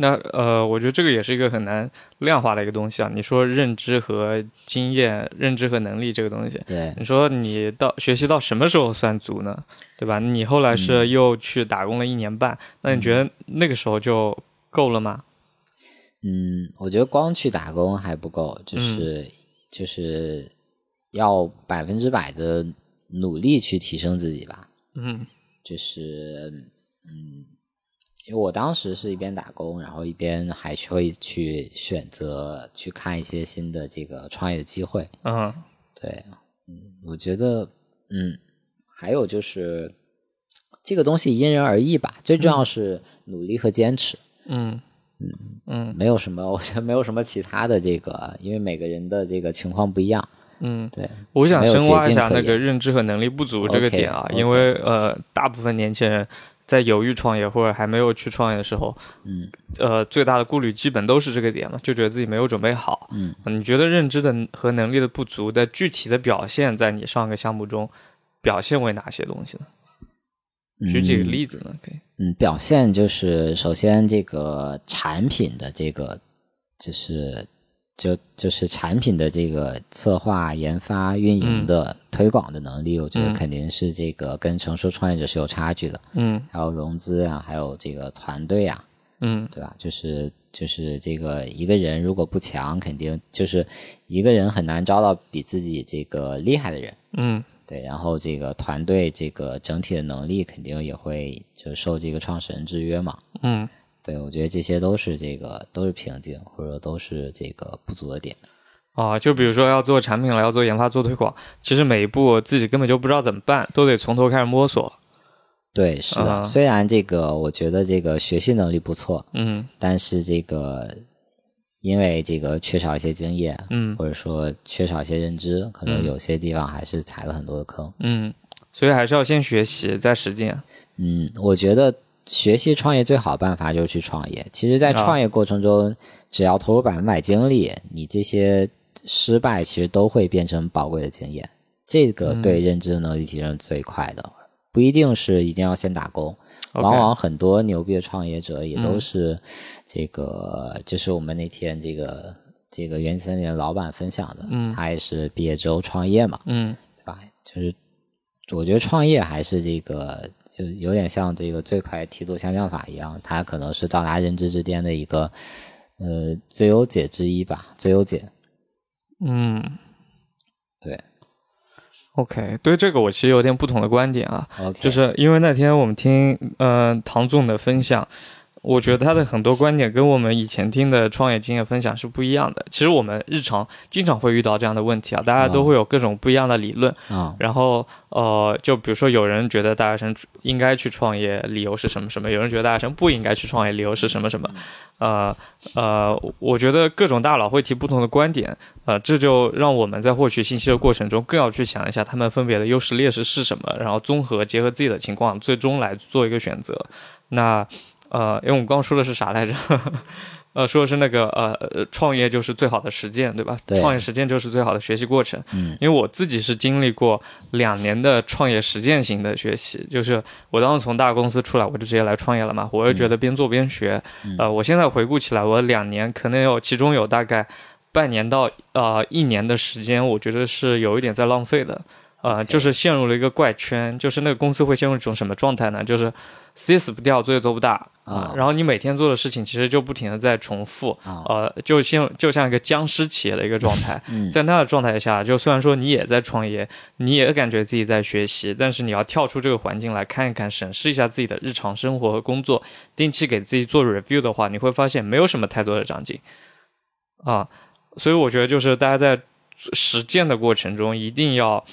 那呃，我觉得这个也是一个很难量化的一个东西啊。你说认知和经验、认知和能力这个东西，对，你说你到学习到什么时候算足呢？对吧？你后来是又去打工了一年半，那你觉得那个时候就够了吗？嗯，我觉得光去打工还不够，就是、就是要百分之百的努力去提升自己吧。嗯就是嗯，因为我当时是一边打工，然后一边还会去选择去看一些新的这个创业的机会。嗯对，嗯，我觉得嗯，还有就是这个东西因人而异吧，最重要是努力和坚持。嗯嗯嗯没有什么，我觉得没有什么其他的这个，因为每个人的这个情况不一样。嗯。对，我想没有深挖一下那个认知和能力不足这个点啊因为呃，大部分年轻人在犹豫创业或者还没有去创业的时候，嗯，呃，最大的顾虑基本都是这个点嘛，就觉得自己没有准备好。嗯，你觉得认知的和能力的不足的具体的表现，在你上个项目中表现为哪些东西呢？举几个例子呢？可以。嗯，表现就是首先这个产品的这个就是就就是产品的这个策划、研发、运营的推广的能力，我觉得嗯肯定是这个跟成熟创业者是有差距的。嗯还有融资啊，还有这个团队啊，嗯对吧？就是就是这个一个人如果不强，肯定就是一个人很难招到比自己这个厉害的人。嗯对，然后这个团队这个整体的能力肯定也会就受这个创始人制约嘛。嗯对，我觉得这些都是这个都是瓶颈，或者说都是这个不足的点。啊，就比如说要做产品了，要做研发、做推广，其实每一步自己根本就不知道怎么办，都得从头开始摸索。对，是的。啊虽然这个我觉得这个学习能力不错，嗯但是这个因为这个缺少一些经验，嗯或者说缺少一些认知，可能嗯有些地方还是踩了很多的坑。嗯，所以还是要先学习，再实践。嗯，我觉得学习创业最好的办法就是去创业。其实，在啊创业过程中，只要投入百分百精力，你这些失败其实都会变成宝贵的经验。这个嗯对认知能力提升最快的，不一定是一定要先打工。往往很多牛逼的创业者也都嗯是这个，就是我们那天这个这个原森林的老板分享的，嗯他也是毕业之后创业嘛，嗯对吧？就是我觉得创业还是这个，就有点像这个最快梯度下降法一样，它可能是到达认知之巅的一个呃最优解之一吧，最优解。嗯对，OK，对这个我其实有点不同的观点啊。，OK，就是因为那天我们听呃唐总的分享，我觉得他的很多观点跟我们以前听的创业经验分享是不一样的。其实我们日常经常会遇到这样的问题啊，大家都会有各种不一样的理论。啊，然后呃，就比如说有人觉得大学生应该去创业，理由是什么什么；有人觉得大学生不应该去创业，理由是什么什么。呃呃，我觉得各种大佬会提不同的观点，呃，这就让我们在获取信息的过程中，更要去想一下他们分别的优势劣势是什么，然后综合结合自己的情况，最终来做一个选择。那呃，因为我们刚刚说的是啥来着？呃，说的是那个呃，呃创业就是最好的实践，对吧？对创业实践就是最好的学习过程。嗯，因为我自己是经历过两年的创业实践型的学习，就是我当时从大公司出来，我就直接来创业了嘛。我又觉得边做边学。呃，我现在回顾起来，我两年可能有其中有大概半年到呃一年的时间，我觉得是有一点在浪费的。呃，就是陷入了一个怪圈，就是那个公司会陷入一种什么状态呢？就是死也死不掉，做也做不大啊然后你每天做的事情其实就不停的在重复，啊呃，就像就像一个僵尸企业的一个状态。嗯在那个状态下，就虽然说你也在创业，你也感觉自己在学习，但是你要跳出这个环境来看一看，审视一下自己的日常生活和工作，定期给自己做 review 的话，你会发现没有什么太多的长进啊。所以我觉得就是大家在实践的过程中，一定要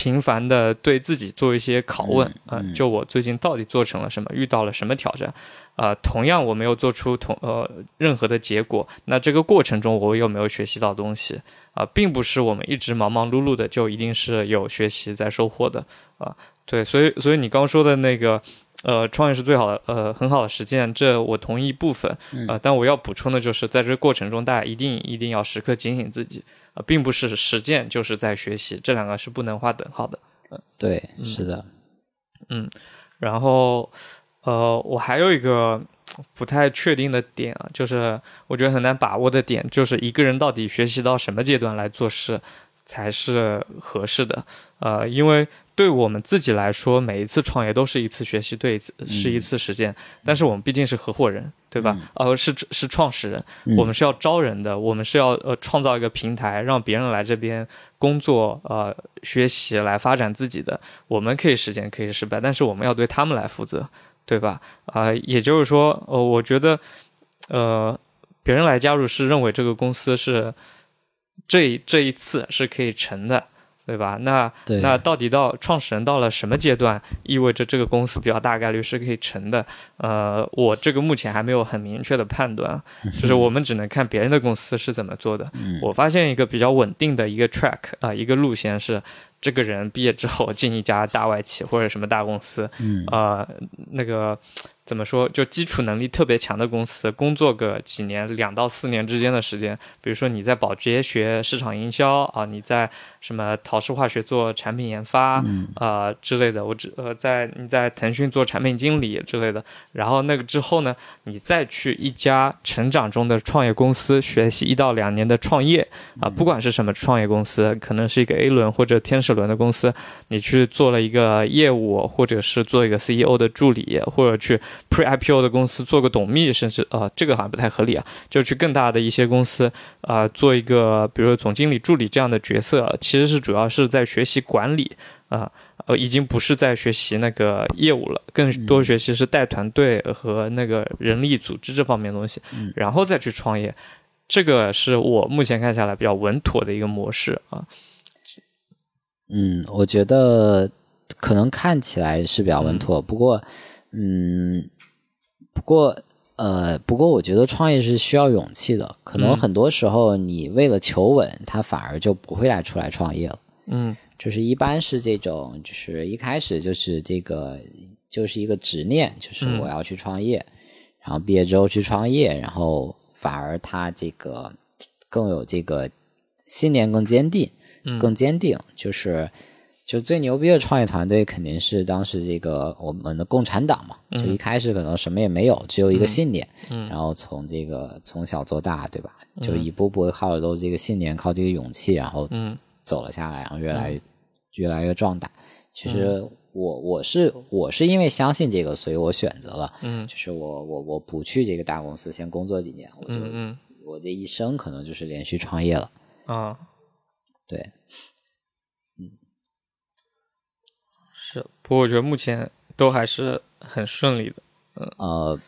频繁的对自己做一些拷问嗯就我最近到底做成了什么，遇到了什么挑战。啊，同样我没有做出同呃任何的结果，那这个过程中我有没有学习到东西啊、并不是我们一直忙忙碌碌的就一定是有学习在收获的啊、对，所以所以你刚说的那个呃创业是最好的呃很好的实践，这我同意部分。呃，但我要补充的就是在这个过程中，大家一定一定要时刻警醒自己啊、并不是实践就是在学习，这两个是不能划等号的。对，是的，嗯。然后，呃，我还有一个不太确定的点啊，就是我觉得很难把握的点，就是一个人到底学习到什么阶段来做事才是合适的。呃，因为对我们自己来说，每一次创业都是一次学习，对一次是一次实践。但是我们毕竟是合伙人，对吧？呃，是是创始人，我们是要招人的，我们是要呃创造一个平台，让别人来这边工作、呃学习、来发展自己的。我们可以实践，可以失败，但是我们要对他们来负责，对吧？啊、也就是说，呃，我觉得，呃，别人来加入是认为这个公司是这这一次是可以成的。对吧？那那到底到创始人到了什么阶段，意味着这个公司比较大概率是可以成的？呃，我这个目前还没有很明确的判断，就是我们只能看别人的公司是怎么做的。我发现一个比较稳定的一个 track 啊、一个路线是，这个人毕业之后进一家大外企或者什么大公司，嗯呃，那个怎么说，就基础能力特别强的公司，工作个几年，两到四年之间的时间，比如说你在保洁学市场营销啊，你在什么陶氏化学做产品研发啊、之类的，我只呃在你在腾讯做产品经理之类的，然后那个之后呢，你再去一家成长中的创业公司学习一到两年的创业。啊、不管是什么创业公司，可能是一个 A 轮或者天使轮的公司，你去做了一个业务，或者是做一个 CEO 的助理，或者去 Pre IPO 的公司做个董秘，甚至呃这个好像不太合理啊，就去更大的一些公司啊、做一个比如说总经理助理这样的角色，其实是主要是在学习管理啊。呃，已经不是在学习那个业务了，更多学习是带团队和那个人力组织这方面的东西，然后再去创业。这个是我目前看下来比较稳妥的一个模式啊。嗯，我觉得可能看起来是比较稳妥，不过，嗯，不过，呃，不过我觉得创业是需要勇气的。可能嗯很多时候你为了求稳，他反而就不会来出来创业了。嗯就是一般是这种，就是一开始就是这个，就是一个执念，就是嗯我要去创业，然后毕业之后去创业，然后反而他这个更有这个信念更坚定，嗯更坚定，就是就最牛逼的创业团队肯定是当时这个我们的共产党嘛，就一开始可能什么也没有，只有一个信念，嗯然后从这个从小做大，对吧？就一步步靠着都这个信念，靠这个勇气，然后嗯走了下来，然后越来越、越来越壮大。其实我我是我是因为相信这个，所以我选择了，嗯就是我我我不去这个大公司先工作几年，我就、我这一生可能就是连续创业了。啊，对，是。不过我觉得目前都还是很顺利的。呃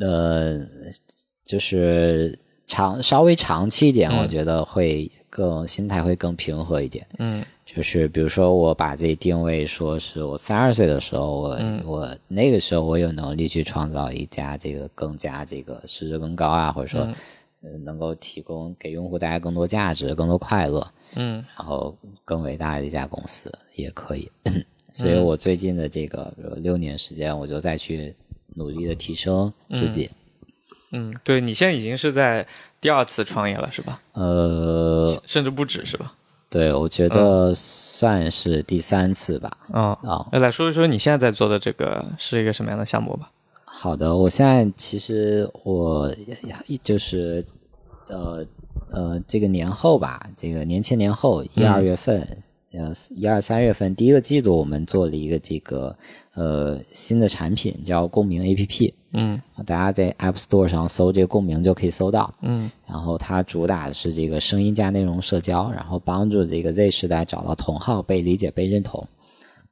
呃，就是长稍微长期一点，嗯我觉得会更心态会更平和一点。嗯就是比如说，我把自己定位说是我三十岁的时候，我、嗯我那个时候我有能力去创造一家这个更加这个市值更高啊，或者说、能够提供给用户带来更多价值、更多快乐，嗯然后更伟大的一家公司也可以。所以我最近的这个比如六年时间，我就再去努力的提升自己。嗯，对你现在已经是在第二次创业了，是吧？呃，甚至不止，是吧？对，我觉得算是第三次吧。啊、啊、那来说一说你现在在做的这个是一个什么样的项目吧？好的，我现在其实我就是呃呃，这个年后吧，这个年前年后一二月份，呃一二三月份第一个季度，我们做了一个这个呃新的产品，叫共鸣 APP。嗯大家在 App Store 上搜这个共鸣就可以搜到。嗯然后它主打的是这个声音加内容社交，然后帮助这个 Z 时代找到同好、被理解、被认同。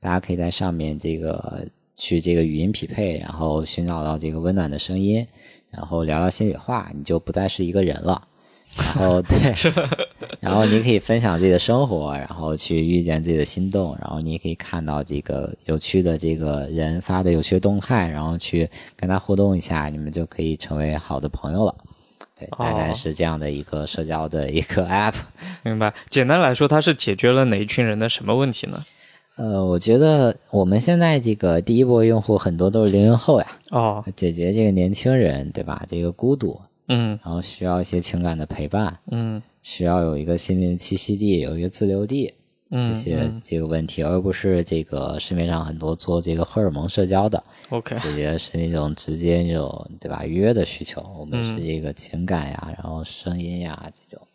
大家可以在上面这个去这个语音匹配，然后寻找到这个温暖的声音，然后聊聊心里话，你就不再是一个人了。然后对，然后你可以分享自己的生活，然后去遇见自己的心动，然后你也可以看到这个有趣的这个人发的有趣的动态，然后去跟他互动一下，你们就可以成为好的朋友了。对，大概哦是这样的一个社交的一个 app。明白。简单来说，它是解决了哪一群人的什么问题呢？呃，我觉得我们现在这个第一波用户很多都是零零后呀，哦，解决这个年轻人对吧？这个孤独，嗯然后需要一些情感的陪伴，嗯需要有一个心灵栖息地，有一个自留地，嗯，这些嗯这个问题，而不是这个市面上很多做这个荷尔蒙社交的，OK，解决是那种直接那种对吧约的需求。我们嗯是这个情感呀，然后声音呀这种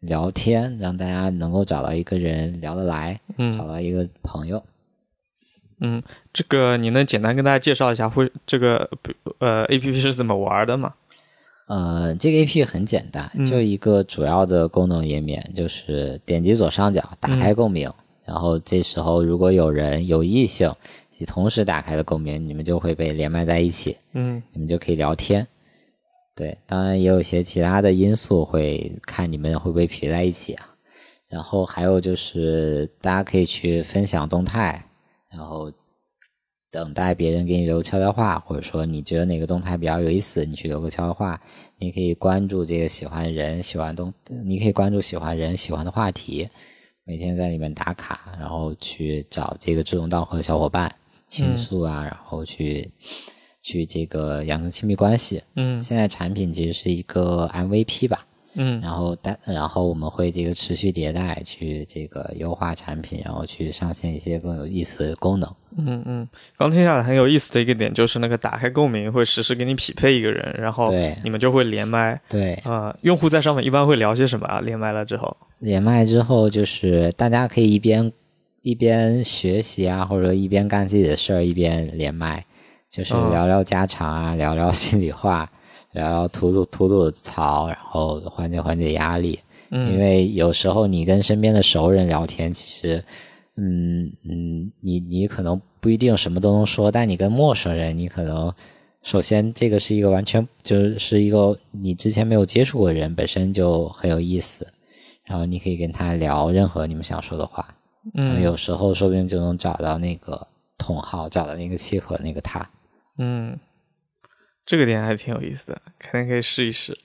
聊天，让大家能够找到一个人聊得来，嗯找到一个朋友。嗯，这个你能简单跟大家介绍一下会这个呃 A P P 是怎么玩的吗？呃，这个 A P 很简单，就一个主要的功能页面，就是点击左上角打开共鸣，然后这时候如果有人有异性，你同时打开了共鸣，你们就会被连麦在一起，嗯你们就可以聊天。对，当然也有一些其他的因素会看你们会不会匹配在一起啊。然后还有就是大家可以去分享动态，然后等待别人给你留悄悄话，或者说你觉得哪个动态比较有意思，你去留个悄悄话。你可以关注这个喜欢人、喜欢东，你可以关注喜欢人、喜欢的话题，每天在里面打卡，然后去找这个志同道合的小伙伴倾诉啊，然后去去这个养成亲密关系。嗯现在产品其实是一个 MVP 吧，嗯然后但然后我们会这个持续迭代，去这个优化产品，然后去上线一些更有意思的功能。嗯嗯，刚听下来很有意思的一个点就是那个打开共鸣会实时给你匹配一个人，然后对你们就会连麦。对，呃，用户在上面一般会聊些什么啊？连麦了之后，连麦之后，就是大家可以一边一边学习啊，或者一边干自己的事儿，一边连麦，就是哦聊聊家常啊，聊聊心里话，聊聊吐吐吐吐槽，然后缓解缓解压力。嗯，因为有时候你跟身边的熟人聊天，其实，嗯嗯，你你可能不一定什么都能说，但你跟陌生人，你可能首先这个是一个完全就是一个你之前没有接触过的人，本身就很有意思，然后你可以跟他聊任何你们想说的话，嗯。有时候说不定就能找到那个同好，找到那个契合那个他。嗯，这个点还挺有意思的，肯定可以试一试。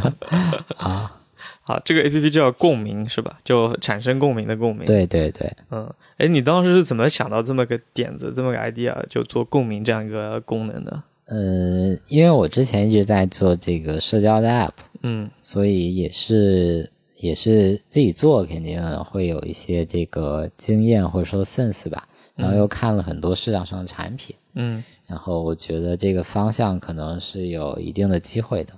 啊，好，这个 A P P 叫共鸣是吧？就产生共鸣的共鸣。，对对对，嗯，哎，你当时是怎么想到这么个点子，这么个 idea，就做共鸣这样一个功能的？呃，因为我之前一直在做这个社交的 app。嗯所以也是也是自己做，肯定会有一些这个经验或者说 sense 吧。然后又看了很多市场上的产品，嗯然后我觉得这个方向可能是有一定的机会的。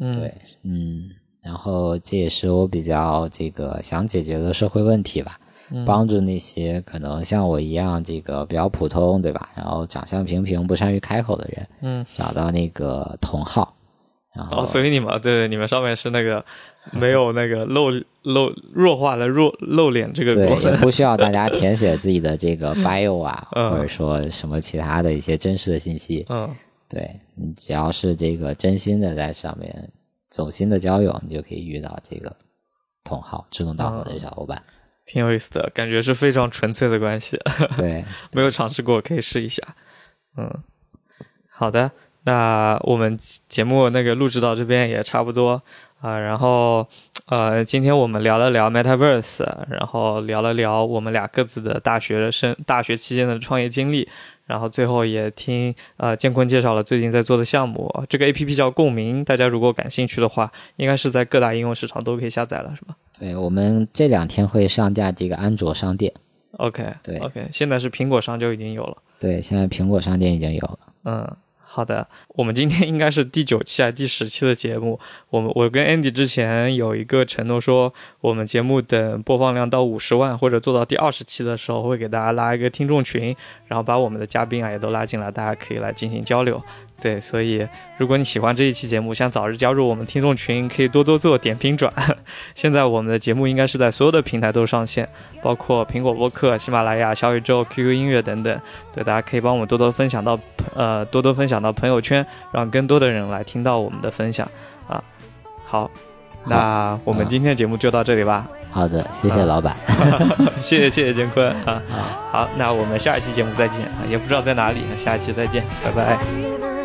嗯，对，嗯，然后这也是我比较这个想解决的社会问题吧，嗯帮助那些可能像我一样这个比较普通，对吧？然后长相平平、不善于开口的人，嗯，找到那个同好，然后哦，所以你们对对，你们上面是那个 没有那个露露弱化了弱露脸这个对，功能。也不需要大家 填写自己的这个 bio 啊，嗯或者说什么其他的一些真实的信息。嗯对你只要是这个真心的在上面走心的交友，你就可以遇到这个同好志同道合的小伙伴。挺有意思的，感觉是非常纯粹的关系。对，没有尝试过，可以试一下。嗯，好的，那我们节目那个录制到这边也差不多啊、然后呃，今天我们聊了聊 Metaverse，然后聊了聊我们俩各自的大学生大学期间的创业经历。然后最后也听呃建坤介绍了最近在做的项目，这个 A P P 叫共鸣，大家如果感兴趣的话，应该是在各大应用市场都可以下载了，是吧对我们这两天会上架这个安卓商店。？OK，对，OK，现在是苹果上就已经有了。对，现在苹果商店已经有了。嗯，好的，我们今天应该是第九期还是第十期的节目。我们我跟 Andy 之前有一个承诺说，我们节目等播放量到五十万或者做到第二十期的时候，会给大家拉一个听众群，然后把我们的嘉宾啊也都拉进来，大家可以来进行交流。对，所以如果你喜欢这一期节目，想早日加入我们听众群，可以多多做点评转。现在我们的节目应该是在所有的平台都上线，包括苹果播客、喜马拉雅、小宇宙、QQ 音乐等等。对，大家可以帮我们多多分享到呃多多分享到朋友圈，让更多的人来听到我们的分享啊。好，那我们今天的节目就到这里吧。好的，谢谢老板。谢谢谢谢建坤啊。好。那我们下一期节目再见啊，也不知道在哪里，下一期再见，拜拜。